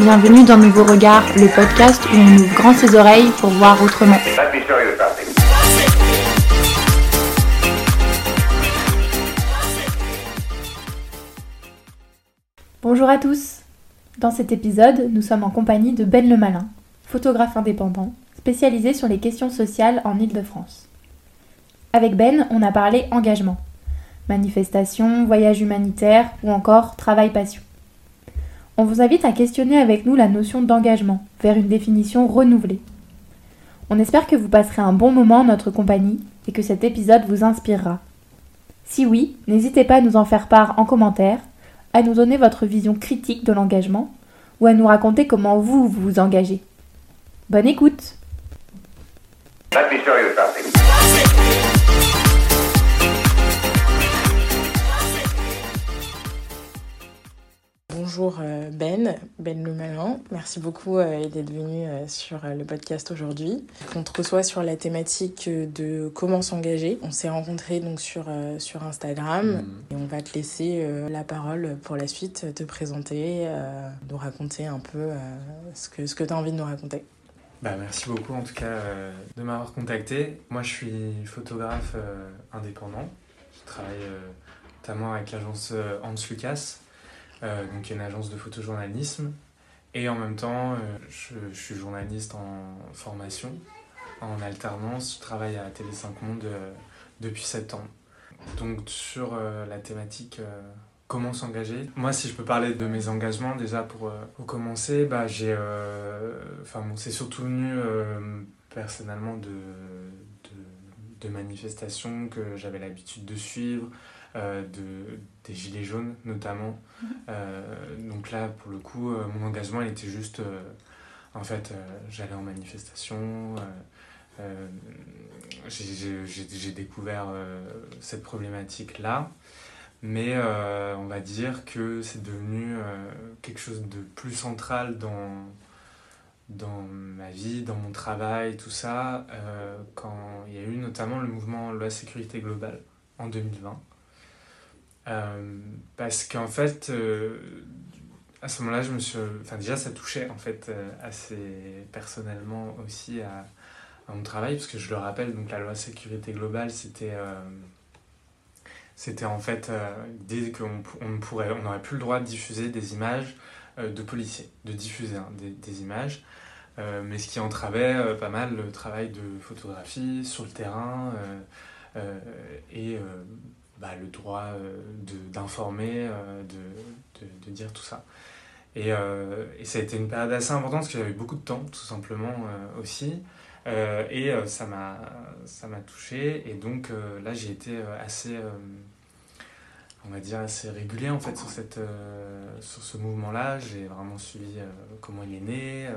bienvenue dans Nouveau Regard, le podcast où on ouvre grand ses oreilles pour voir autrement. Bonjour à tous Dans cet épisode, nous sommes en compagnie de Ben Le Malin, photographe indépendant, spécialisé sur les questions sociales en Ile-de-France. Avec Ben, on a parlé engagement, manifestation, voyage humanitaire ou encore travail-passion. On vous invite à questionner avec nous la notion d'engagement vers une définition renouvelée. On espère que vous passerez un bon moment en notre compagnie et que cet épisode vous inspirera. Si oui, n'hésitez pas à nous en faire part en commentaire, à nous donner votre vision critique de l'engagement ou à nous raconter comment vous vous engagez. Bonne écoute Bonjour euh, Ben, Ben Le Malin. Merci beaucoup euh, d'être venu euh, sur le podcast aujourd'hui. On te reçoit sur la thématique de comment s'engager. On s'est rencontrés donc sur, sur Instagram mm. et on va te laisser la parole pour la suite, te présenter, nous raconter un peu ce que, ce que tu as envie de nous raconter. Bah, merci beaucoup en tout cas de m'avoir contacté. Moi je suis photographe indépendant. Je travaille notamment avec l'agence Hans Lucas donc il y a une agence de photojournalisme. Et en même temps, euh, je, suis journaliste en formation, en alternance. Je travaille à Télé 5 Monde euh, depuis 7 ans. Donc sur la thématique comment s'engager. Moi, si je peux parler de mes engagements, déjà pour, commencer, bah, bon, c'est surtout venu personnellement de, de, manifestations que j'avais l'habitude de suivre, euh, de, des Gilets jaunes notamment. Mhm. Euh, donc là, pour le coup, euh, mon engagement, il était juste, en fait, j'allais en manifestation, j'ai découvert cette problématique-là. Mais on va dire que c'est devenu quelque chose de plus central dans, dans ma vie, dans mon travail, tout ça, quand il y a eu notamment le mouvement Loi Sécurité Globale en 2020. Euh, parce qu'en fait, euh, à ce moment-là, je me suis. Enfin, déjà, ça touchait en fait euh, assez personnellement aussi à, mon travail, parce que je le rappelle, donc la loi sécurité globale, c'était. en fait l'idée qu'on on on n'aurait plus le droit de diffuser des images de policiers, de diffuser hein, des, des, images, mais ce qui entravait pas mal le travail de photographie sur le terrain et bah, le droit euh, d'informer, euh, de, de, dire tout ça. Et, euh, et, ça a été une période assez importante parce que j'avais beaucoup de temps, tout simplement aussi. et ça m'a touché. Et donc là, j'ai été assez on va dire assez régulier en fait sur cette sur ce mouvement là j'ai vraiment suivi comment il est né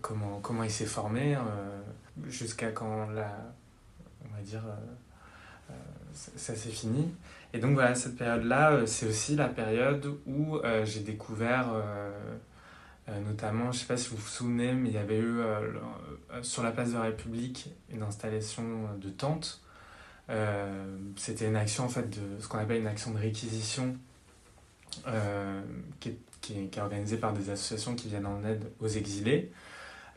comment comment il s'est formé jusqu'à quand la on va dire ça s'est fini. Et donc voilà, cette période-là, euh, c'est aussi la période où euh, j'ai découvert, euh, notamment, je ne sais pas si vous vous souvenez, mais il y avait eu sur la place de la République une installation de tentes. C'était une action, en fait, de ce qu'on appelle une action de réquisition qui est, qui, est, organisée par des associations qui viennent en aide aux exilés.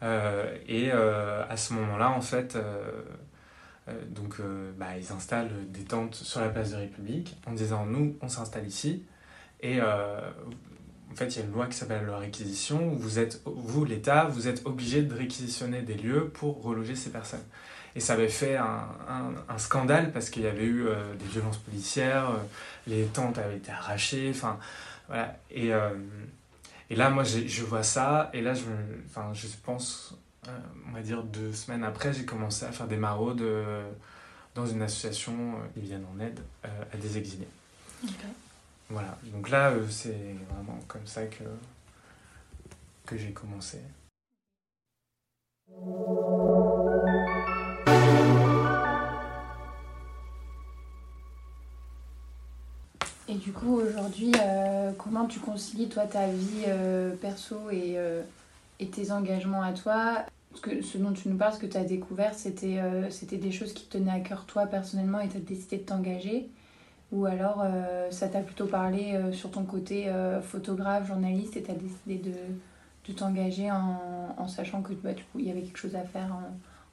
et à ce moment-là, en fait, donc euh, bah, ils installent des tentes sur la place de République en disant nous on s'installe ici. Et euh, en fait il y a une loi qui s'appelle la réquisition. Où vous êtes vous l'État vous êtes obligé de réquisitionner des lieux pour reloger ces personnes. Et ça avait fait un, scandale parce qu'il y avait eu des violences policières les tentes avaient été arrachées enfin voilà. Et là moi je vois ça. Et là je je pense euh, on va dire deux semaines après, j'ai commencé à faire des maraudes euh, dans une association euh, qui viennent en aide à des exilés. Voilà, donc là, c'est vraiment comme ça que, que j'ai commencé. Et du coup, aujourd'hui, comment tu concilies toi ta vie perso et et tes engagements à toi. Ce dont tu nous parles, ce que tu as découvert, c'était euh, des choses qui te tenaient à cœur toi personnellement et tu as décidé de t'engager. Ou alors ça t'a plutôt parlé sur ton côté photographe, journaliste et t'as décidé de, de t'engager en, sachant que bah, il y avait quelque chose à faire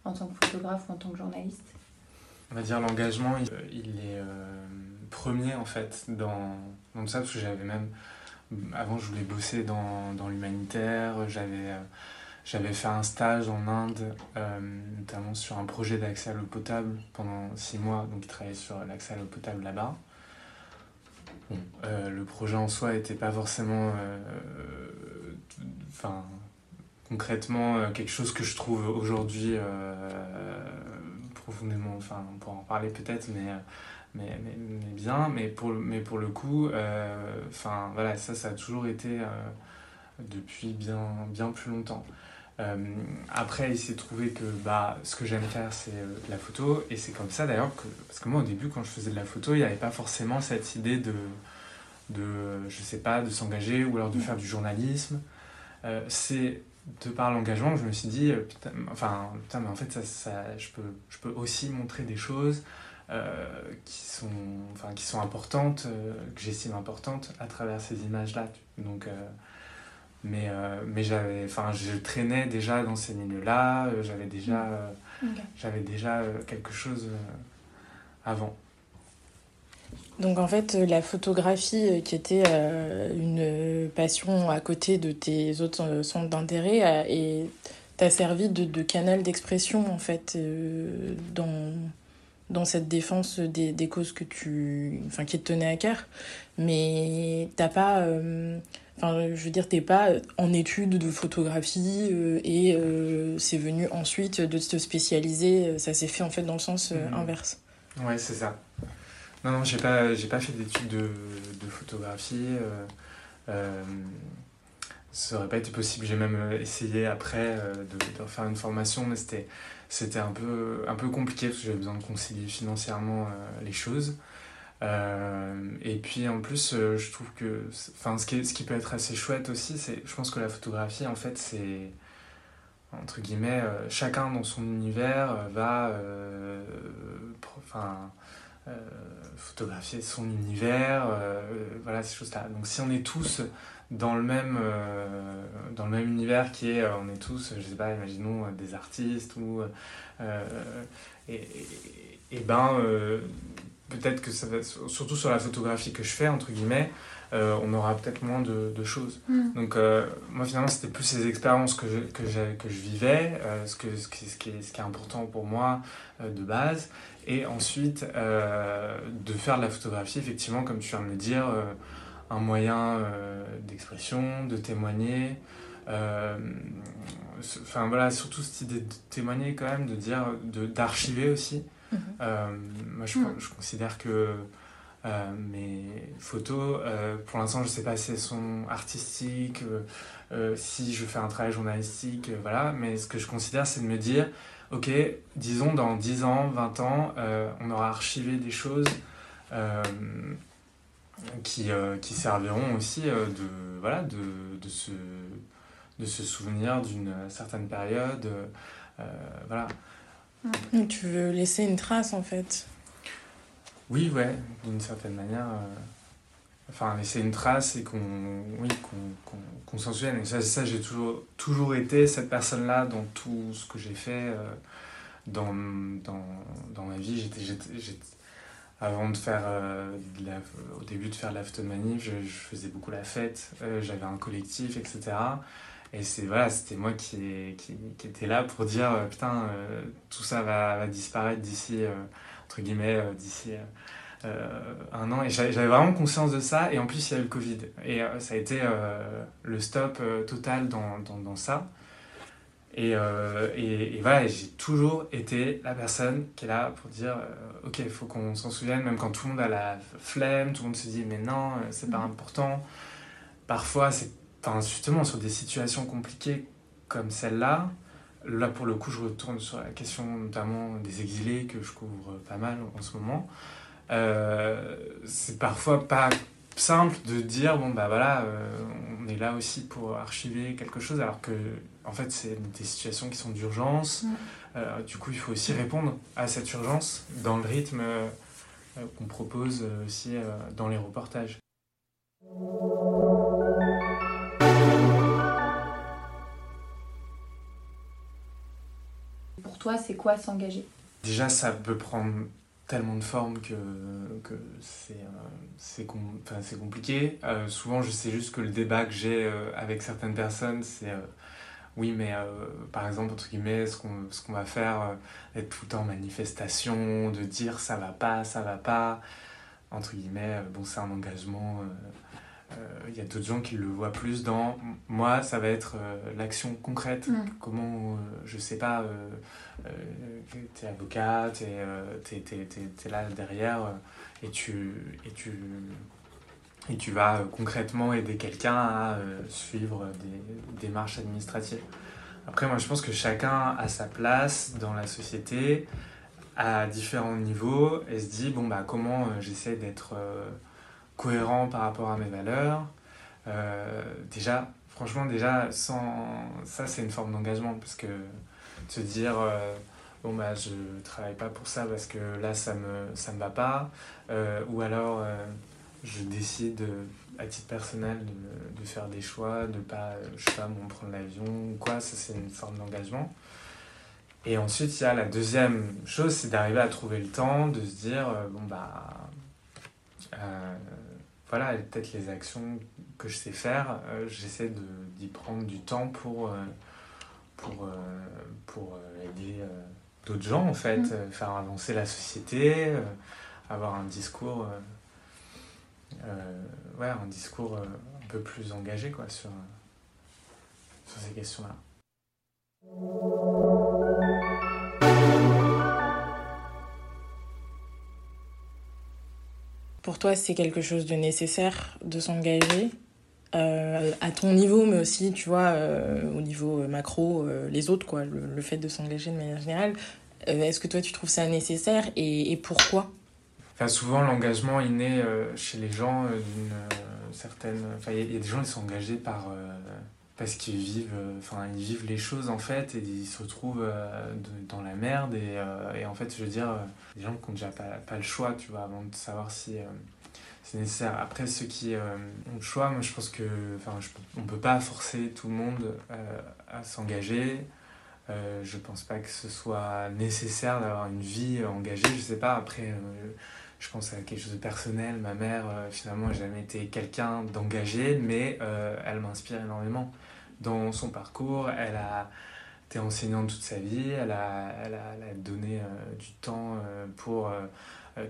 en, en, tant que photographe ou en tant que journaliste On va dire l'engagement, il, est premier en fait dans, dans ça parce que j'avais même avant, je voulais bosser dans, dans l'humanitaire. J'avais, euh, j'avais fait un stage en Inde, euh, notamment sur un projet d'accès à l'eau potable pendant six mois. Donc, il travaillait sur l'accès à l'eau potable là-bas. Euh, le projet en soi n'était pas forcément. Enfin, concrètement, quelque chose que je trouve aujourd'hui profondément. Enfin, on pourra en parler peut-être, mais mais, mais, mais, bien, mais pour, mais pour le coup, euh, enfin voilà, ça, ça a toujours été euh, depuis bien, bien plus longtemps. Euh, après, il s'est trouvé que bah, ce que j'aime faire, c'est la photo, et c'est comme ça d'ailleurs que, parce que moi au début, quand je faisais de la photo, il n'y avait pas forcément cette idée de, de je sais pas, de s'engager ou alors de faire du journalisme. c'est de par l'engagement que je me suis dit, putain, enfin, putain, mais en fait, ça, ça, je, peux, je peux aussi montrer des choses. Euh, qui, sont, enfin, qui sont importantes, euh, que j'estime importantes à travers ces images-là. Donc, euh, mais mais j'avais, enfin, je traînais déjà dans ces milieux-là, j'avais déjà, j'avais déjà quelque chose avant. Donc en fait, la photographie qui était une passion à côté de tes autres centres d'intérêt t'a servi de, de canal d'expression en fait dans dans cette défense des, des, causes que tu, enfin, qui te tenaient à cœur. Mais t'as pas. Euh, enfin, je veux dire, t'es pas en études de photographie euh, et euh, c'est venu ensuite de te spécialiser. Ça s'est fait en fait dans le sens mhm. inverse. Ouais, c'est ça. Non, non, j'ai pas, j'ai pas fait d'études de, de, photographie. ça aurait pas été possible. J'ai même essayé après de, de faire une formation, mais c'était c'était un peu, un peu compliqué parce que j'avais besoin de concilier financièrement euh, les choses. Euh, et puis en plus, euh, je trouve que enfin, ce, qui ce qui peut être assez chouette aussi, c'est je pense que la photographie, en fait, c'est entre guillemets, chacun dans son univers va enfin, photographier son univers, voilà ces choses-là. Donc si on est tous dans le même, euh, dans le même univers qui est, euh, on est tous, je sais pas, imaginons euh, des artistes ou. et, et, ben, peut-être que ça va, surtout sur la photographie que je fais, entre guillemets, on aura peut-être moins de, de choses. Mm. Donc, moi, finalement, c'était plus ces expériences que je, que, que je vivais, ce, que, ce, qui, ce, qui est, ce qui est important pour moi de base. Et ensuite, de faire de la photographie, effectivement, comme tu viens de le dire un moyen euh, d'expression, de témoigner. Euh, enfin voilà, surtout cette idée de témoigner quand même, de dire, d'archiver aussi. Mhm. Euh, moi, je, je, considère que mes photos, pour l'instant, je sais pas si elles sont artistiques, si je fais un travail journalistique, voilà, mais ce que je considère, c'est de me dire, ok, disons dans 10 ans, 20 ans, on aura archivé des choses qui, euh, qui serviront aussi euh, de, voilà, de, de, se, de se souvenir d'une certaine période. Euh, voilà. Tu veux laisser une trace en fait Oui, ouais, d'une certaine manière. enfin, laisser une trace et qu'on oui, qu'on s'en souvienne. Et ça, ça j'ai toujours, toujours été cette personne-là dans tout ce que j'ai fait dans, dans, dans ma vie. J'étais avant de faire euh, au début de faire l'aftermanif je, je faisais beaucoup la fête euh, j'avais un collectif etc et c'est voilà c'était moi qui, qui, qui, était là pour dire euh, putain tout ça va, va disparaître d'ici entre guillemets d'ici un an. Et j'avais vraiment conscience de ça. Et en plus il y a eu le covid. Et ça a été le stop total dans, dans, dans ça et, euh, et, et, voilà, j'ai toujours été la personne qui est là pour dire euh, Ok, il faut qu'on s'en souvienne, même quand tout le monde a la flemme, tout le monde se dit Mais non, euh, c'est pas mhm. important. Parfois, c'est justement sur des situations compliquées comme celle-là. Là, pour le coup, je retourne sur la question notamment des exilés que je couvre pas mal en ce moment. c'est parfois pas simple de dire bon bah voilà on est là aussi pour archiver quelque chose alors que en fait, c'est des situations qui sont d'urgence. Euh, du coup, il faut aussi répondre à cette urgence dans le rythme qu'on propose aussi dans les reportages. Pour toi, c'est quoi s'engager? Déjà, ça peut prendre tellement de formes que, que c'est c'est compliqué. souvent, je sais juste que le débat que j'ai avec certaines personnes, c'est oui, mais euh, par exemple, entre guillemets, ce qu'on, va faire, euh, être tout le temps en manifestation, de dire ça va pas, ça va pas, entre guillemets, euh, bon, c'est un engagement. Il y a d'autres gens qui le voient plus dans. Moi, ça va être l'action concrète. Mm. Comment, je sais pas, tu es avocat, tu es, là derrière et tu. Et tu et tu vas euh, concrètement aider quelqu'un à euh, suivre des démarches administratives. Après, moi, je pense que chacun a sa place dans la société à différents niveaux et se dit, bon, bah, comment euh, j'essaie d'être cohérent par rapport à mes valeurs. déjà, franchement, déjà, sans... ça, c'est une forme d'engagement parce que se dire, bon, bah, je travaille pas pour ça parce que là, ça me, ça me va pas. ou alors je décide à titre personnel de, de, faire des choix, de pas, je sais pas, prendre l'avion ou quoi, ça c'est une forme d'engagement. Et ensuite, il y a la deuxième chose, c'est d'arriver à trouver le temps, de se dire, euh, bon bah, euh, voilà, peut-être les actions que je sais faire, euh, j'essaie d'y prendre du temps pour, pour, pour aider d'autres gens en fait, mmh. faire avancer la société, avoir un discours euh, ouais, un discours euh, un peu plus engagé quoi, sur, sur ces questions-là. Pour toi, c'est quelque chose de nécessaire de s'engager euh, à ton niveau, mais aussi, tu vois, au niveau macro, les autres, quoi, le, fait de s'engager de manière générale. Est-ce que toi, tu trouves ça nécessaire et, pourquoi? Souvent, l'engagement est né euh, chez les gens euh, d'une euh, certaine. Enfin, il y, a des gens qui sont engagés par parce qu'ils vivent, enfin, ils vivent les choses en fait et ils se retrouvent dans la merde et, et, en fait, je veux dire, des gens qui n'ont déjà pas, le choix, tu vois, avant de savoir si c'est nécessaire. Après, ceux qui ont le choix, moi je pense que, enfin, on peut pas forcer tout le monde à s'engager. je pense pas que ce soit nécessaire d'avoir une vie engagée, je sais pas, après je pense à quelque chose de personnel. Ma mère, euh, finalement, n'a jamais été quelqu'un d'engagé, mais euh, elle m'inspire énormément dans son parcours. Elle a été enseignante toute sa vie, elle a, elle a, elle a donné euh, du temps pour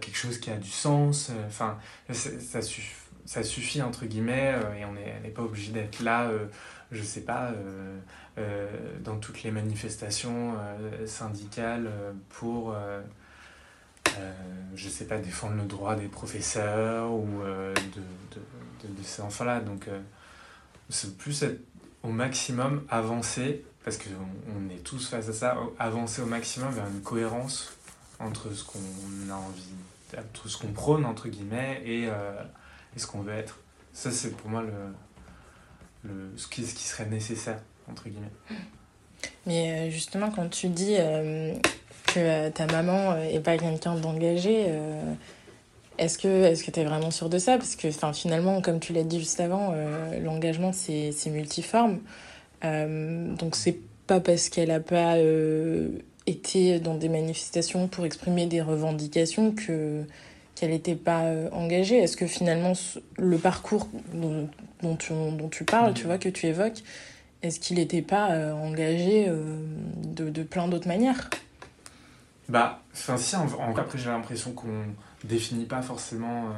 quelque chose qui a du sens. Enfin, ça, suffit, entre guillemets, et on n'est pas obligé d'être là, je sais pas, dans toutes les manifestations syndicales pour euh, je sais pas, défendre le droit des professeurs ou euh, de, ces enfants-là. Donc, euh, c'est plus être au maximum avancé, parce qu'on on est tous face à ça, avancer au maximum vers une cohérence entre ce qu'on a envie, entre ce qu'on prône, entre guillemets, et, et ce qu'on veut être. Ça, c'est pour moi le, le, ce, qui, ce qui serait nécessaire, entre guillemets. Mais justement, quand tu dis que euh, ta maman euh, est pas quelqu'un d'engagé. Euh, est-ce que est-ce que tu es vraiment sûr de ça? Parce que finalement, comme tu l'as dit juste avant, l'engagement, c'est multiforme. donc, c'est pas parce qu'elle n'a pas été dans des manifestations pour exprimer des revendications que qu'elle n'était pas engagée. Est-ce que finalement le parcours dont, dont, tu, dont tu parles, tu vois, que tu évoques, est-ce qu'il n'était pas engagé de, de plein d'autres manières? Bah, enfin, si, en, après, j'ai l'impression qu'on définit pas forcément. Euh,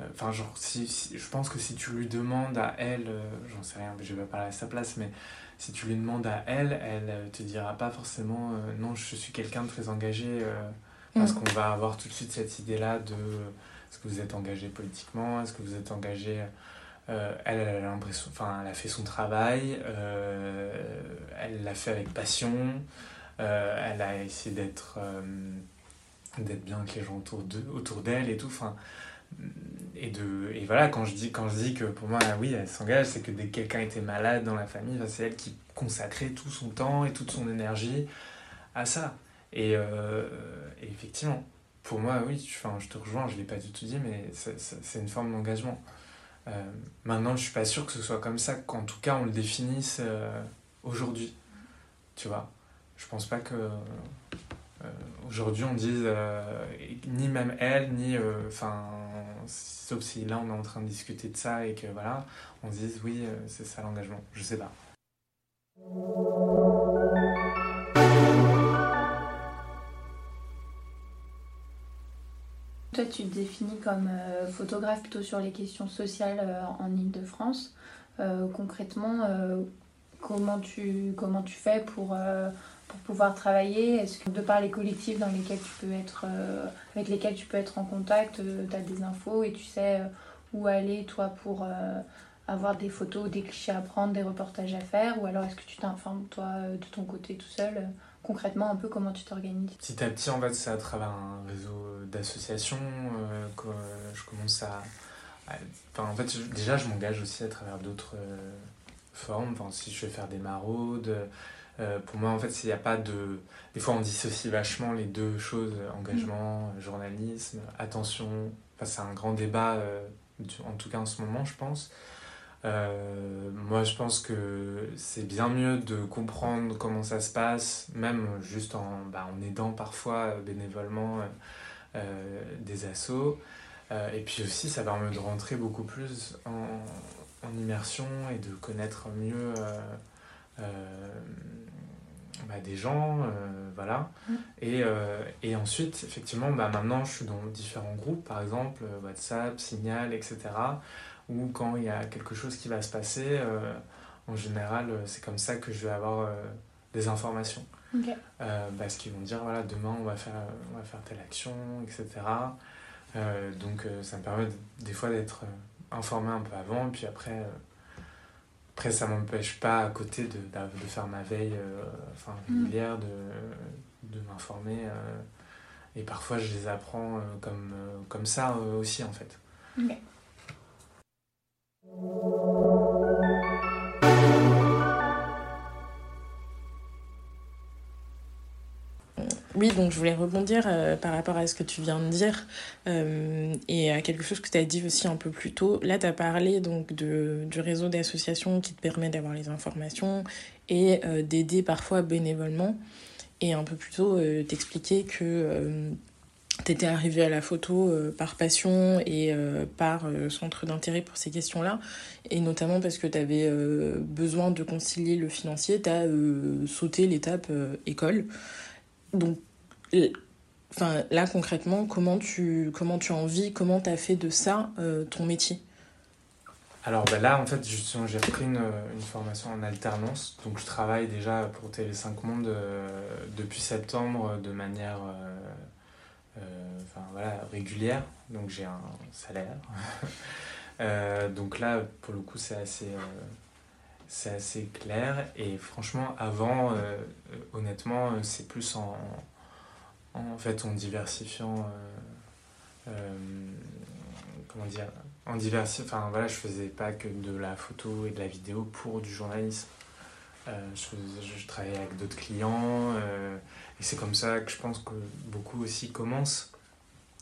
euh, enfin, genre, si, je pense que si tu lui demandes à elle, euh, j'en sais rien, je vais pas parler à sa place, mais si tu lui demandes à elle, elle te dira pas forcément non, je suis quelqu'un de très engagé, parce mm. qu'on va avoir tout de suite cette idée-là de est-ce que vous êtes engagé politiquement, est-ce que vous êtes engagé. elle, elle a l'impression, enfin, elle a fait son travail, elle l'a fait avec passion. Euh, elle a essayé d'être d'être bien avec les gens autour d'elle autour et tout. Enfin, et, de, et voilà, quand je, dis, quand je dis que pour moi, oui, elle s'engage, c'est que dès que quelqu'un était malade dans la famille, c'est elle qui consacrait tout son temps et toute son énergie à ça. Et, euh, effectivement, pour moi, oui, enfin, je te rejoins, je ne l'ai pas du tout dit, mais c'est une forme d'engagement. Euh, maintenant, je ne suis pas sûr que ce soit comme ça, qu'en tout cas, on le définisse euh, aujourd'hui. Tu vois? Je pense pas que. Euh, aujourd'hui, on dise ni même elle, ni. Enfin, sauf si là, on est en train de discuter de ça et que voilà, on dise oui, c'est ça l'engagement. Je sais pas. Toi, tu te définis comme euh, photographe plutôt sur les questions sociales euh, en Ile-de-France. Euh, concrètement, comment, tu, comment tu fais pour, pour pouvoir travailler Est-ce que de par les collectifs dans lesquels tu peux être, avec lesquels tu peux être en contact, tu as des infos et tu sais où aller, toi, pour avoir des photos, des clichés à prendre, des reportages à faire? Ou alors est-ce que tu t'informes, toi, de ton côté tout seul concrètement un peu comment tu t'organises? Petit à petit, en fait, c'est à travers un réseau d'associations euh, que je commence à. Enfin, en fait, déjà, je m'engage aussi à travers d'autres euh, formes. Enfin, si je vais faire des maraudes, euh, pour moi, en fait, s'il n'y a pas de. Des fois, on dissocie vachement les deux choses engagement, journalisme, attention. Enfin, c'est un grand débat, en tout cas en ce moment, je pense. Euh, moi, je pense que c'est bien mieux de comprendre comment ça se passe, même juste en, bah, en aidant parfois euh, bénévolement euh, des assos. et puis aussi, ça permet de rentrer beaucoup plus en, en immersion et de connaître mieux bah, des gens. voilà. Mm. Et, et ensuite, effectivement, bah, maintenant, je suis dans différents groupes, par exemple, WhatsApp, Signal, etc ou quand il y a quelque chose qui va se passer, euh, en général, euh, c'est comme ça que je vais avoir euh, des informations. parce qu'ils vont dire, voilà, demain, on va faire, on va faire telle action, etc. donc, ça me permet des fois d'être informé un peu avant, puis après, après ça ne m'empêche pas à côté de, de, faire ma veille enfin, mm. régulière, de, de m'informer. et parfois, je les apprends comme, comme ça aussi, en fait. Oui, donc je voulais rebondir euh, par rapport à ce que tu viens de dire euh, et à quelque chose que tu as dit aussi un peu plus tôt. Là, tu as parlé donc de, du réseau d'associations qui te permet d'avoir les informations et euh, d'aider parfois bénévolement. Et un peu plus tôt, t'expliquer que t'étais arrivé à la photo par passion et par centre d'intérêt pour ces questions-là, et notamment parce que tu avais besoin de concilier le financier, tu as sauté l'étape école. Donc, enfin, là concrètement, comment tu, comment tu en vis, comment tu as fait de ça ton métier? Alors ben là, en fait, justement, j'ai repris une, formation en alternance. Donc, je travaille déjà pour Télé 5 Monde depuis septembre de manière euh, régulière, donc j'ai un salaire. Euh, donc là, pour le coup, c'est assez, euh, c'est assez clair. Et franchement, avant, honnêtement, c'est plus en, en fait en diversifiant. comment dire en diversifiant. Enfin voilà, je faisais pas que de la photo et de la vidéo pour du journalisme. je, je, travaillais avec d'autres clients. Et c'est comme ça que je pense que beaucoup aussi commencent,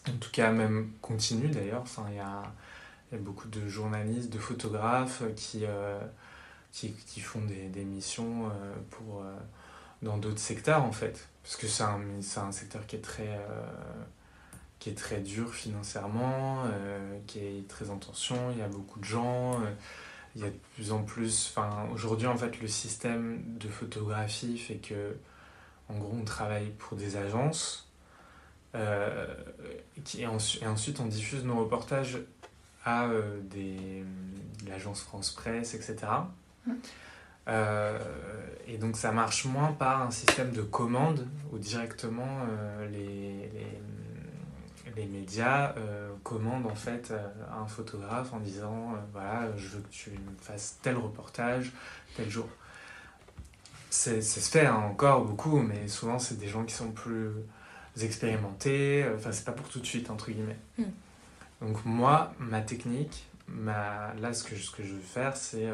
en tout cas même continuent d'ailleurs. Enfin, il y a, y a, beaucoup de journalistes, de photographes qui, euh, qui, qui, font des, des missions euh, pour, euh, dans d'autres secteurs en fait. Parce que c'est un, un secteur qui est très, qui très dur financièrement, qui est très en tension, il y a beaucoup de gens il y a de plus en plus. Aujourd'hui, en fait, le système de photographie fait que en gros, on travaille pour des agences euh, et, ensuite on diffuse nos reportages à euh, des, l'agence France Presse, etc. Euh, et donc ça marche moins par un système de commande où directement les, les, les, médias commandent en fait un photographe en disant voilà je veux que tu fasses tel reportage tel jour c'est se fait hein, encore beaucoup, mais souvent c'est des gens qui sont plus expérimentés. Enfin, c'est pas pour tout de suite, entre guillemets. Hmm. Donc, moi, ma technique, ma... là, ce que, ce que je veux faire, c'est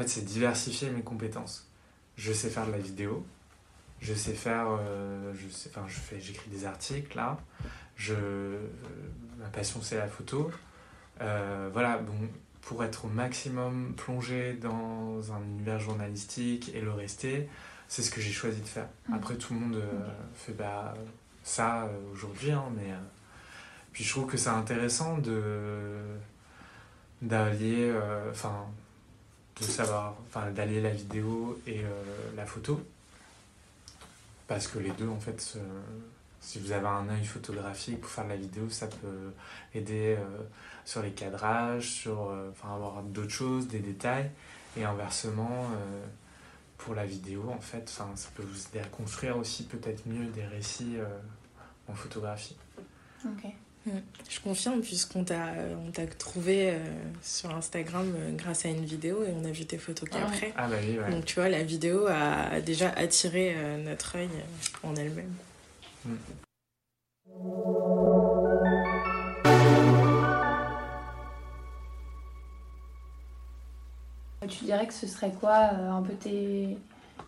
en fait, c'est diversifier mes compétences. Je sais faire de la vidéo, je sais faire, je sais, enfin, je fais, j'écris des articles là. Je, ma passion c'est la photo. voilà, bon, pour être au maximum plongé dans un univers journalistique et le rester, c'est ce que j'ai choisi de faire. Mm. Après, tout le monde euh, fait bah, ça euh, aujourd'hui, hein, mais euh, puis je trouve que c'est intéressant de d'allier, enfin, de savoir, enfin, d'allier la vidéo et la photo, parce que les deux, en fait, si vous avez un œil photographique pour faire de la vidéo, ça peut aider sur les cadrages, sur euh, avoir d'autres choses, des détails. Et inversement, euh, pour la vidéo, en fait, ça peut vous aider à construire aussi peut-être mieux des récits euh, en photographie. Mm. Je confirme, puisqu'on t'a, on t'a trouvé sur Instagram grâce à une vidéo et on a vu tes photos ah qu'après. Ah bah oui, ouais. Donc tu vois, la vidéo a déjà attiré notre œil en elle-même. Mm. Tu dirais que ce serait quoi euh, un peu tes.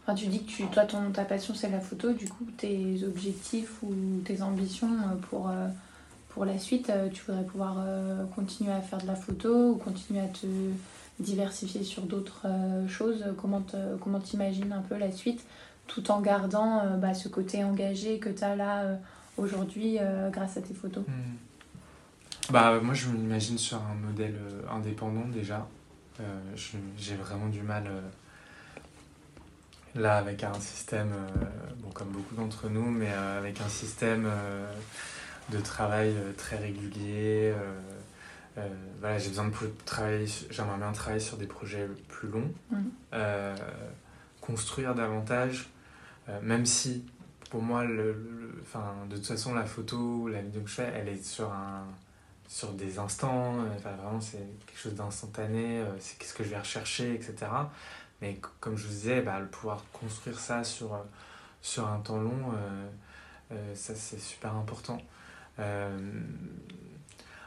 Enfin, tu dis que tu, toi, ton, ta passion, c'est la photo. Du coup, tes objectifs ou tes ambitions euh, pour, euh, pour la suite, tu voudrais pouvoir continuer à faire de la photo ou continuer à te diversifier sur d'autres choses? Comment t'imagines un peu la suite tout en gardant bah, ce côté engagé que tu as là aujourd'hui grâce à tes photos? Hmm. Bah, moi, je m'imagine sur un modèle indépendant déjà. Euh, j'ai vraiment du mal euh, là avec un système, euh, bon, comme beaucoup d'entre nous, mais avec un système de travail très régulier. voilà, j'ai besoin de travailler, j'aimerais bien travailler sur des projets plus longs, mmh. construire davantage, même si pour moi, le, de toute façon, la photo, la vidéo que je fais, elle est sur un, sur des instants, euh, vraiment c'est quelque chose d'instantané, euh, c'est qu'est-ce que je vais rechercher, etc. Mais comme je vous disais, bah, le pouvoir construire ça sur, euh, sur un temps long, ça c'est super important.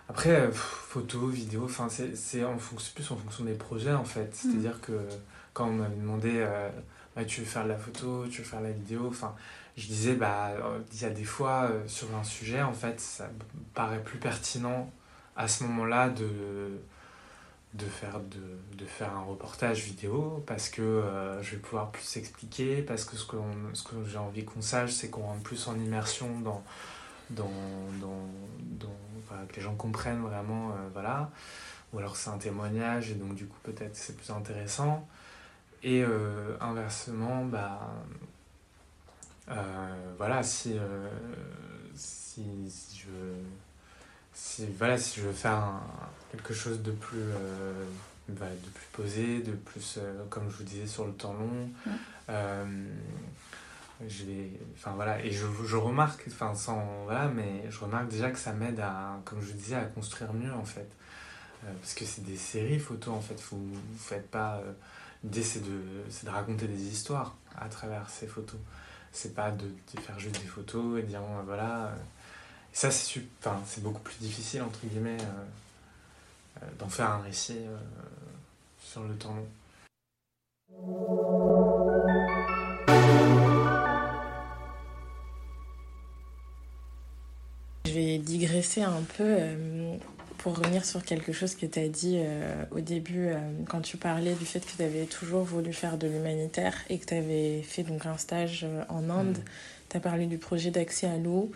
Après, photo, vidéo, enfin, c'est en fonction, plus en fonction des projets en fait. Mm. C'est-à-dire que quand on m'avait demandé bah, tu veux faire de la photo, tu veux faire de la vidéo, enfin, je disais, bah, il y a des fois euh, sur un sujet, en fait, ça paraît plus pertinent à ce moment-là de, de, faire, de, de, faire un reportage vidéo parce que euh, je vais pouvoir plus expliquer, parce que ce que, ce que j'ai envie qu'on sache, c'est qu'on rentre plus en immersion dans. Dans, dans, dans que les gens comprennent vraiment, euh, voilà. Ou alors c'est un témoignage et donc du coup peut-être c'est plus intéressant. Et inversement, bah, euh, voilà, si, euh, si, si, je veux, si, voilà, si je veux faire quelque chose de plus, euh, bah, de plus posé, de plus, comme je vous disais, sur le temps long, je vais, enfin voilà, et je, je remarque, enfin sans, voilà, mais je remarque déjà que ça m'aide à, comme je disais, à construire mieux en fait. parce que c'est des séries photos en fait, vous, vous faites pas. L'idée c'est de, de raconter des histoires à travers ces photos c'est pas de, faire juste des photos et de dire voilà. Et ça, c'est enfin, beaucoup plus difficile, entre guillemets, euh, euh, d'en faire un récit euh, sur le temps long. Vais digresser un peu pour revenir sur quelque chose que tu as dit euh, au début, euh, quand tu parlais du fait que tu avais toujours voulu faire de l'humanitaire et que tu avais fait donc un stage euh, en Inde, mm. tu as parlé du projet d'accès à l'eau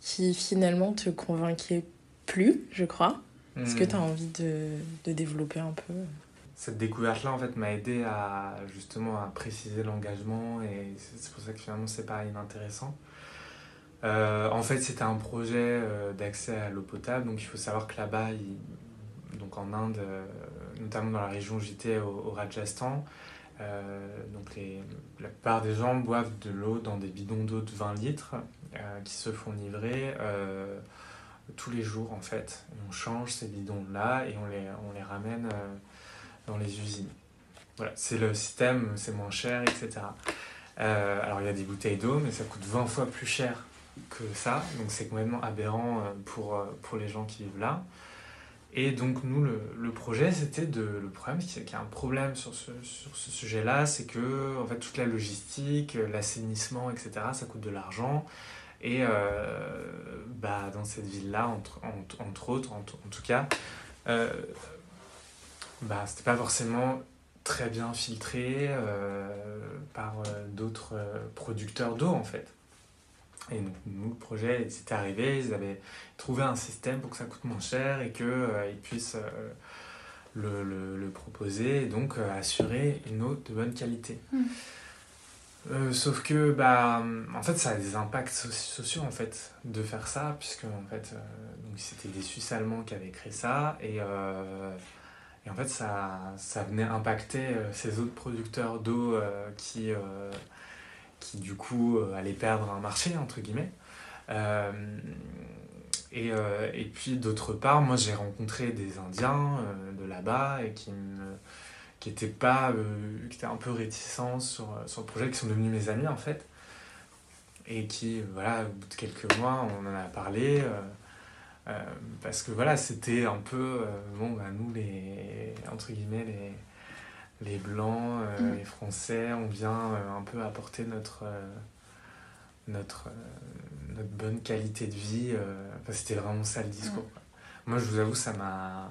qui finalement te convainquait plus, je crois. Est-ce que mm. tu as envie de, de, développer un peu? Cette découverte-là, en fait, m'a aidé à justement à préciser l'engagement et c'est pour ça que finalement, c'est pas inintéressant. Euh, en fait, c'était un projet euh, d'accès à l'eau potable. Donc, il faut savoir que là-bas, donc en Inde, euh, notamment dans la région où j'étais, au, Rajasthan, donc la plupart des gens boivent de l'eau dans des bidons d'eau de 20 litres qui se font livrer tous les jours en fait. on change ces bidons-là et on les, on les ramène dans les usines. Voilà, c'est le système, c'est moins cher, etc. alors il y a des bouteilles d'eau, mais ça coûte 20 fois plus cher que ça, donc c'est complètement aberrant euh, pour, euh, pour les gens qui vivent là. Et donc, nous, le, le projet, c'était de. Le problème, c'est qu'il y a un problème sur ce, sur ce sujet-là, c'est que, en fait, toute la logistique, l'assainissement, etc., ça coûte de l'argent. Et euh, bah, dans cette ville-là, entre, entre, autres, en, tout cas, bah, c'était pas forcément très bien filtré par d'autres producteurs d'eau, en fait. Et donc, nous, le projet, c'était arrivé, ils avaient trouvé un système pour que ça coûte moins cher et qu'ils euh, puissent euh, le, le, le, proposer et donc euh, assurer une eau de bonne qualité. Mmh. sauf que, bah, en fait, ça a des impacts sociaux, en fait, de faire ça, puisque, en fait, donc c'était des Suisses allemands qui avaient créé ça et, et en fait, ça, ça venait impacter ces autres producteurs d'eau qui qui du coup euh, allait perdre un marché, entre guillemets. Euh, et, euh, et, puis d'autre part, moi j'ai rencontré des Indiens de là-bas et qui qui étaient pas qui étaient un peu réticents sur, sur le projet, qui sont devenus mes amis en fait. Et qui, voilà, au bout de quelques mois, on en a parlé. Parce que voilà, c'était un peu, bon, bah, nous, les, entre guillemets, les, les Blancs, euh, mm. les Français, on vient euh, un peu apporter notre, euh, notre, notre bonne qualité de vie. Enfin, C'était vraiment ça le discours. Mm. Moi, je vous avoue, ça m'a.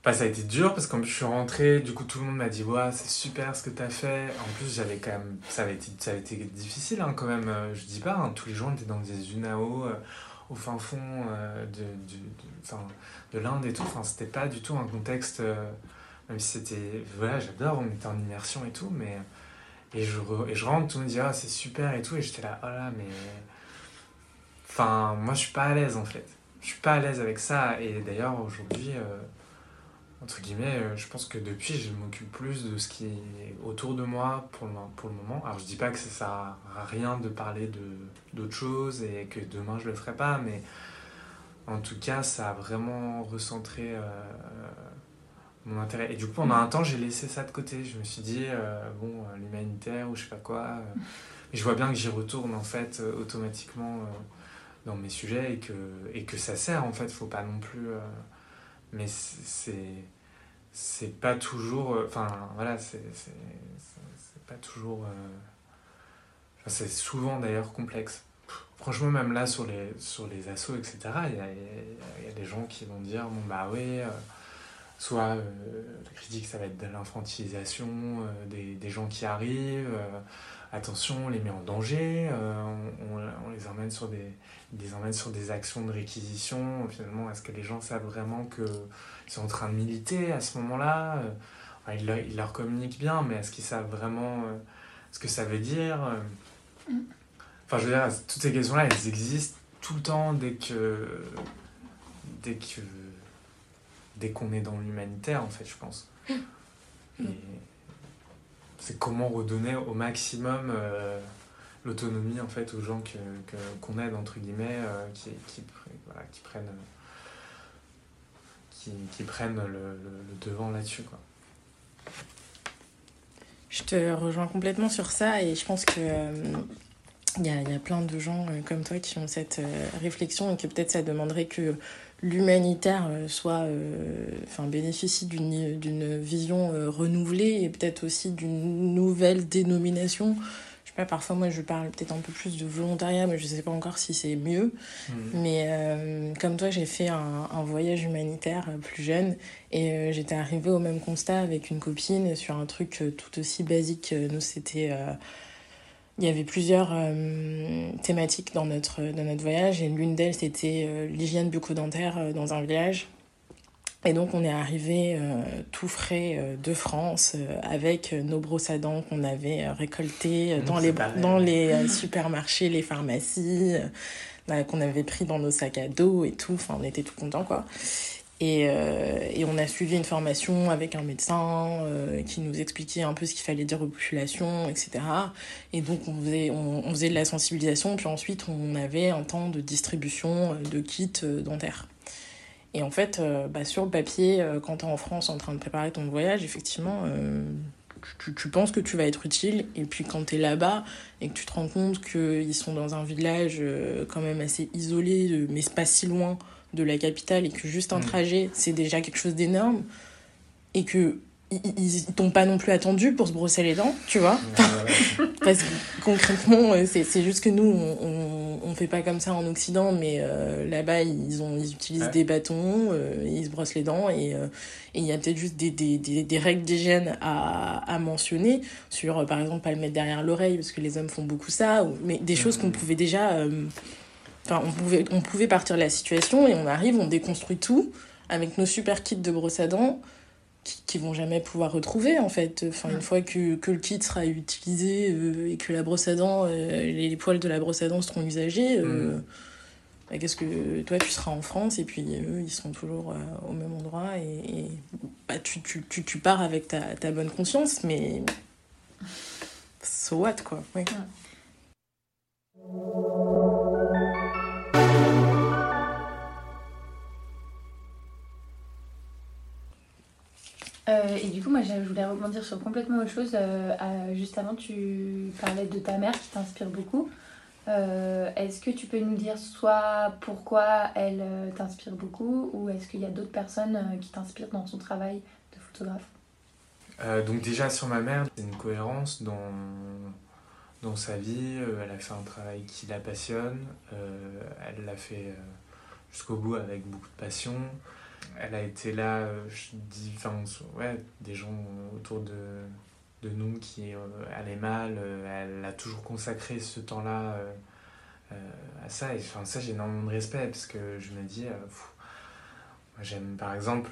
Enfin, ça a été dur parce que je suis rentré, du coup, tout le monde m'a dit Ouais, c'est super ce que tu as fait. En plus, j'avais quand même. Ça avait été, ça avait été difficile hein, quand même. Je dis pas, hein, tous les jours, on était dans des UNAO au fin fond de, de, de, de l'Inde et tout. Enfin, c'était pas du tout un contexte même si c'était. Voilà, j'adore, on était en immersion et tout, mais. Et je, et je rentre, tout le monde dit, ah, c'est super et tout, et j'étais là, oh là, mais. Enfin, moi, je suis pas à l'aise en fait. Je suis pas à l'aise avec ça, et d'ailleurs, aujourd'hui, euh, entre guillemets, euh, je pense que depuis, je m'occupe plus de ce qui est autour de moi pour le, pour le moment. Alors, je dis pas que ça sert à rien de parler d'autres choses et que demain je le ferai pas, mais en tout cas, ça a vraiment recentré. Euh, mon intérêt. Et du coup, pendant un temps, j'ai laissé ça de côté. Je me suis dit, euh, bon, euh, l'humanitaire ou je sais pas quoi. Euh, mais je vois bien que j'y retourne en fait automatiquement dans mes sujets et que, et que ça sert en fait. Faut pas non plus. Mais c'est. C'est pas toujours. Enfin, voilà, c'est pas toujours. c'est souvent d'ailleurs complexe. Franchement, même là, sur les, sur les assos, etc., il y a, y a, des gens qui vont dire, bon, bah oui soit euh, la critique ça va être de l'infantilisation euh, des, des, gens qui arrivent euh, attention on les met en danger on, on, les emmène sur des emmène sur des actions de réquisition. Finalement est-ce que les gens savent vraiment que ils sont en train de militer à ce moment là ils, leur, ils leur communiquent bien mais est-ce qu'ils savent vraiment ce que ça veut dire? Enfin je veux dire toutes ces questions là elles existent tout le temps dès que dès que dès qu'on est dans l'humanitaire, en fait, je pense. Et c'est comment redonner au maximum euh, l'autonomie, en fait, aux gens que, que, qu'on aide, entre guillemets, euh, qui, qui, voilà, qui prennent, qui, qui prennent le, le, le devant là-dessus, quoi. Je te rejoins complètement sur ça et je pense que euh, il y, a, y a plein de gens euh, comme toi qui ont cette euh, réflexion et que peut-être ça demanderait que l'humanitaire euh, soit euh, enfin bénéficie d'une d'une vision euh, renouvelée et peut-être aussi d'une nouvelle dénomination je sais pas parfois moi je parle peut-être un peu plus de volontariat mais je sais pas encore si c'est mieux mmh. mais euh, comme toi j'ai fait un, un, voyage humanitaire plus jeune et j'étais arrivée au même constat avec une copine sur un truc tout aussi basique nous c'était il y avait plusieurs euh, thématiques dans notre, dans notre voyage et l'une d'elles c'était euh, l'hygiène bucco-dentaire euh, dans un village. Et donc on est arrivé tout frais de France avec nos brosses à dents qu'on avait récoltées dans, les, dans les supermarchés, les pharmacies, qu'on avait pris dans nos sacs à dos et tout. Enfin on était tout contents quoi. Et, euh, et, on a suivi une formation avec un médecin euh, qui nous expliquait un peu ce qu'il fallait dire aux populations, etc. Et donc on faisait, on, faisait de la sensibilisation, puis ensuite on avait un temps de distribution de kits euh, dentaires. Et en fait, euh, bah, sur le papier, euh, quand tu es en France en train de préparer ton voyage, effectivement, euh, tu, tu, penses que tu vas être utile. Et puis quand tu es là-bas et que tu te rends compte qu'ils sont dans un village quand même assez isolé, mais pas si loin de la capitale et que juste un Mm. trajet, c'est déjà quelque chose d'énorme. Et que ils, t'ont pas non plus attendu pour se brosser les dents, tu vois. Ouais, Parce que concrètement, euh, c'est juste que nous, on, on, on fait pas comme ça en Occident, mais euh, là-bas, ils, ont, ils utilisent Ouais. des bâtons, euh, ils se brossent les dents, et euh, et il y a peut-être juste des, des, des, des règles d'hygiène à, à mentionner, sur, par exemple, pas le mettre derrière l'oreille, parce que les hommes font beaucoup ça, ou, mais des choses qu'on pouvait déjà... Enfin, on pouvait, on pouvait partir de la situation, et on arrive, on déconstruit tout, avec nos super kits de brosse à dents, qui, qui vont jamais pouvoir retrouver en fait enfin une fois que, que le kit sera utilisé euh, et que la brosse à dents euh, les, les poils de la brosse à dents seront usagés euh, Mm. bah, qu'est-ce que toi tu seras en France et puis eux ils seront toujours au même endroit et, et, bah, tu, tu, tu, tu pars avec ta, ta bonne conscience mais so what quoi oui. Euh, et du coup, moi, je voulais rebondir sur complètement autre chose. Euh, juste avant, tu parlais de ta mère qui t'inspire beaucoup. Euh, est-ce que tu peux nous dire soit pourquoi elle t'inspire beaucoup ou est-ce qu'il y a d'autres personnes qui t'inspirent dans son travail de photographe? Donc déjà sur ma mère, c'est une cohérence dans, dans sa vie. Elle a fait un travail qui la passionne. Elle l'a fait jusqu'au bout avec beaucoup de passion. Elle a été là, euh, je dis, enfin, ouais, des gens autour de, de nous qui euh, allaient mal. Euh, elle a toujours consacré ce temps-là à ça. Et enfin, ça, j'ai énormément de respect parce que je me dis, J'aime par exemple,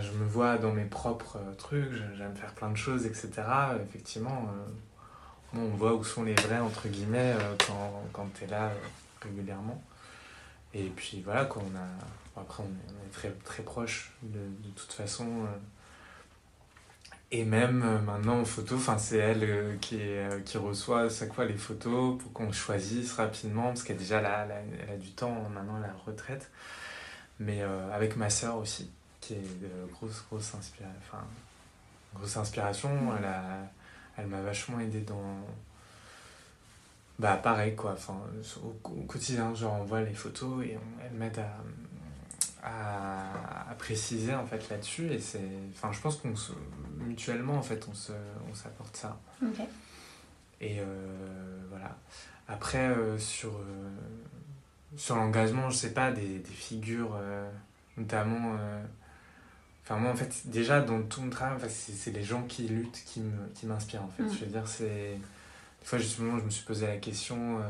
je me vois dans mes propres trucs, j'aime faire plein de choses, etc. Effectivement, on voit où sont les vrais, entre guillemets, quand, quand tu es là régulièrement. Et puis voilà, quoi, on a, après on est, très, très proches de, de toute façon. euh. et même euh, maintenant en photo, c'est elle euh, qui, qui reçoit chaque fois les photos pour qu'on choisisse rapidement, parce qu'elle déjà là, elle a, du temps maintenant, est à la retraite mais avec ma sœur aussi, qui est de grosse, grosse, inspira... grosse inspiration. Elle, a... elle m'a vachement aidé dans. Bah, pareil, quoi. Enfin, au, au quotidien, genre, on voit les photos et on... elle m'aide à... à, à préciser, en fait, là-dessus. Et c'est. Enfin, je pense qu'on se. Mutuellement, en fait, on se... on s'apporte ça. Ok. Et euh, voilà. Après, euh, sur, euh, sur l'engagement, je sais pas, des, des figures, euh, notamment. euh, Enfin, moi, en fait, déjà, dans tout mon travail, enfin, c'est les gens qui luttent qui me- qui m'inspirent, en fait. Mm. Je veux dire, c'est. Des fois, justement, je me suis posé la question.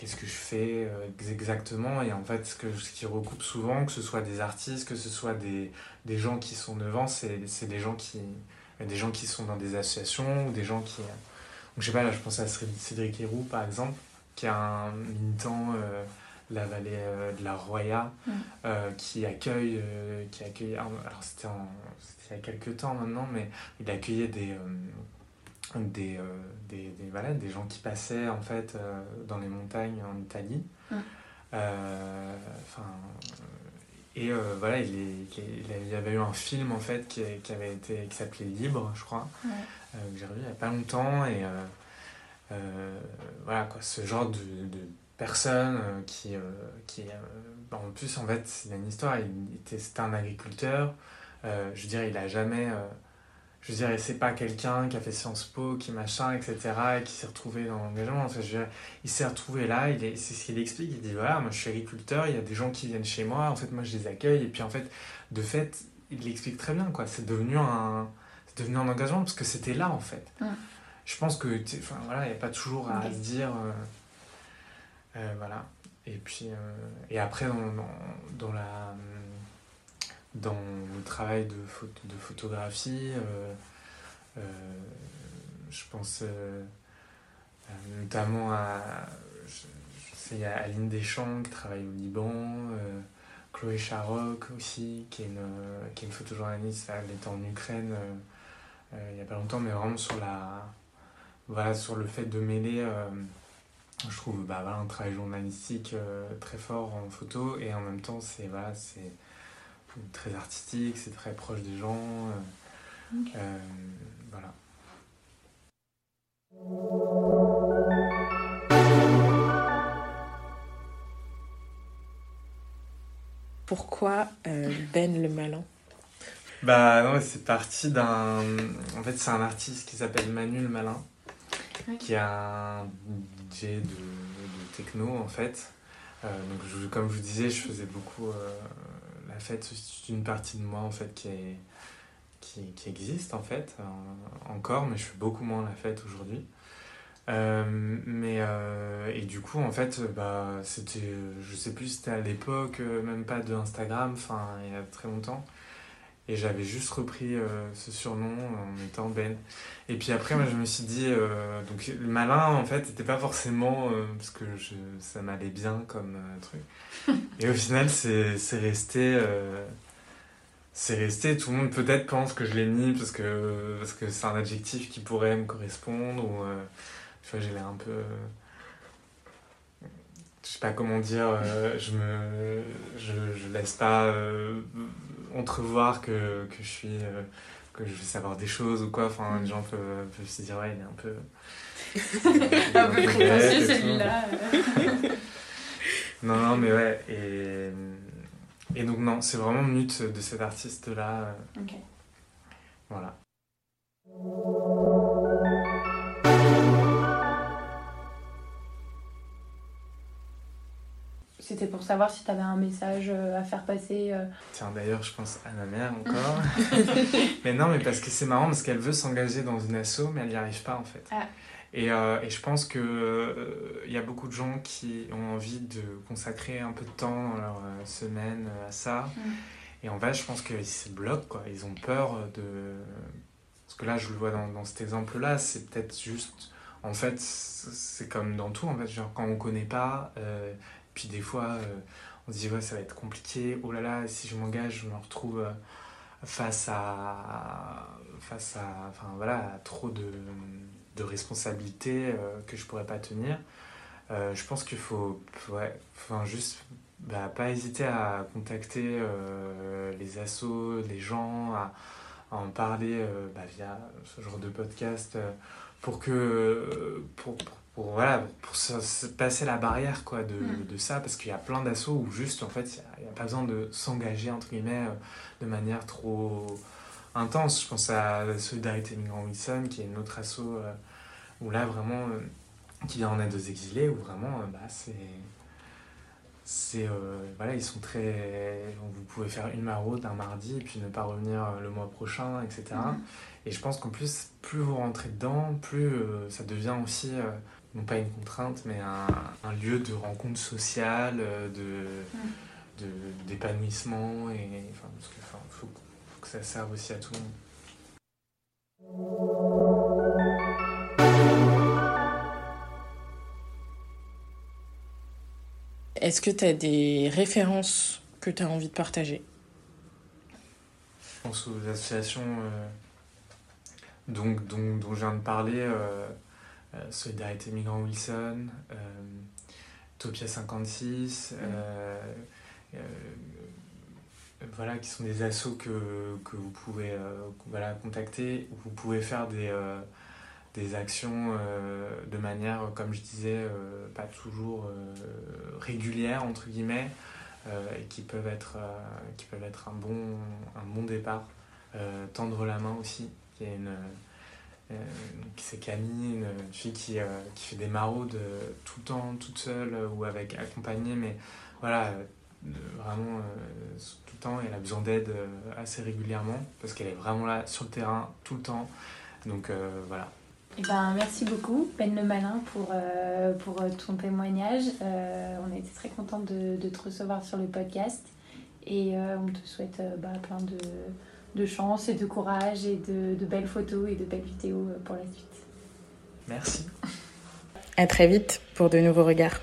Euh, euh, Qu'est-ce que je fais euh, ex- exactement Et en fait, ce, que, ce qui recoupe souvent, que ce soit des artistes, que ce soit des, des gens qui sont devant, c'est c'est des gens qui, des gens qui sont dans des associations ou des gens qui. Donc, je sais pas, là, je pense à Cédric Héroux, par exemple, qui est un militant euh, de la vallée euh, de la Roya, Mm. euh, qui accueille. euh, qui accueille alors, c'était en- c'était il y a quelques temps maintenant, mais il accueillait des. Euh, des, euh, des, des, voilà, des gens qui passaient en fait euh, dans les montagnes en Italie. Mm. Euh, et voilà, il, est, il, a- il y avait eu un film en fait qui, qui avait été qui s'appelait Libre, je crois, que j'ai revu il n'y a pas longtemps. Et voilà quoi, ce genre de, de personnes euh, qui, qui bon, en plus en fait, c'est une histoire. Il était, c'était un agriculteur. Je veux dire, il a jamais. Je veux dire, et c'est pas quelqu'un qui a fait Sciences Po, qui machin, etc., et qui s'est retrouvé dans l'engagement. Enfin, je veux dire, il s'est retrouvé là, il est, c'est ce qu'il explique. Il dit voilà, moi je suis agriculteur, il y a des gens qui viennent chez moi, en fait, moi je les accueille, et puis en fait, de fait, il l'explique très bien, quoi. C'est devenu un, c'est devenu un engagement parce que c'était là, en fait. Je pense que, enfin voilà, il n'y a pas toujours à se dire. euh, euh, voilà. Et puis, euh, et après, dans, dans, dans la dans le travail de, photo, de photographie, euh, euh, je pense euh, notamment à, a Aline Deschamps qui travaille au Liban, Chloé Charoc aussi, qui est une, qui est une photojournaliste, elle était en Ukraine il n'y a pas longtemps, mais vraiment sur la voilà, sur le fait de mêler je trouve bah, voilà, un travail journalistique très fort en photo et en même temps c'est voilà, c'est très artistique, c'est très proche des gens. euh, euh, voilà. Pourquoi Ben le Malin? Bah non, c'est parti d'un. En fait, c'est un artiste qui s'appelle Manu le Malin, qui a un DJ de, de techno en fait. donc, comme je vous disais, je faisais beaucoup fête. C'est une partie de moi en fait qui est qui, qui existe en fait encore, mais je fais beaucoup moins la fête aujourd'hui. Euh, mais euh, et du coup en fait bah c'était je sais plus c'était à l'époque euh, même pas de Instagram enfin il y a très longtemps et j'avais juste repris ce surnom en étant Ben et puis après moi je me suis dit donc le malin en fait c'était pas forcément parce que je, ça m'allait bien comme truc et au final c'est resté c'est resté. Tout le monde peut-être pense que je l'ai mis parce que parce que c'est un adjectif qui pourrait me correspondre ou euh, tu vois j'ai l'air un peu je sais pas comment dire euh, je me je, je laisse pas euh, entrevoir que, que je suis que je vais savoir des choses ou quoi enfin les gens peuvent, peuvent se dire ouais il est un peu un peu prétentieux celui-là non non mais ouais et et donc non, c'est vraiment le but de cet artiste-là. Ok. Voilà. C'était pour savoir si tu avais un message euh, à faire passer. Euh. Tiens, d'ailleurs, je pense à ma mère encore. mais non, mais parce que c'est marrant, parce qu'elle veut s'engager dans une asso, mais elle n'y arrive pas en fait. Ah. Et, euh, et, je pense qu'il euh, y a beaucoup de gens qui ont envie de consacrer un peu de temps dans leur euh, semaine à ça. Mm. Et en fait, je pense qu'ils se bloquent, quoi. Ils ont peur de... Parce que là, je le vois dans, dans cet exemple-là, c'est peut-être juste... En fait, c'est comme dans tout, en fait. Genre, quand on connaît pas, puis des fois, on se dit, ouais, ça va être compliqué. Oh là là, si je m'engage, je me retrouve face à... Face à... Enfin, voilà, trop de responsabilités euh, que je pourrais pas tenir. Euh, je pense qu'il faut ouais, juste bah, pas hésiter à contacter euh, les assos, les gens, à, en parler bah, via ce genre de podcast pour que voilà, pour se, passer la barrière quoi, de, mm. de ça, parce qu'il y a plein d'assauts où juste, en fait, il n'y a, pas besoin de s'engager, entre guillemets, de manière trop intense. Je pense à la Solidarité Migrant Wilson, qui est une autre asso où là vraiment euh, qui vient en aide aux exilés où vraiment euh, bah, c'est c'est euh, voilà ils sont très vous pouvez faire une maraude un mardi et puis ne pas revenir le mois prochain etc mm-hmm. et je pense qu'en plus plus vous rentrez dedans plus ça devient aussi non pas une contrainte mais un, un lieu de rencontre sociale de mm. d'épanouissement et enfin parce que enfin, faut, faut que ça serve aussi à tout le monde Est-ce que tu as des références que tu as envie de partager? Je pense aux associations euh, dont, dont, je viens de parler, euh, euh, Solidarité Migrant Wilson, Topia 56, voilà, qui sont des assos que, que vous pouvez voilà, contacter, vous pouvez faire des des actions euh, de manière, comme je disais, euh, pas toujours euh, régulière, entre guillemets, et qui peuvent être, qui peuvent être un, bon, un bon départ. tendre la main aussi, qui est une... c'est Camille, une fille qui, qui fait des maraudes tout le temps, toute seule ou avec accompagnée, mais voilà, vraiment tout le temps, elle a besoin d'aide assez régulièrement parce qu'elle est vraiment là sur le terrain tout le temps. Donc voilà, eh ben, merci beaucoup, Ben Le Malin, pour, euh, pour euh, ton témoignage. Euh, on a été très contents de, de, te recevoir sur le podcast et on te souhaite bah, plein de, de chance et de courage et de, de belles photos et de belles vidéos pour la suite. Merci. À très vite pour de nouveaux regards.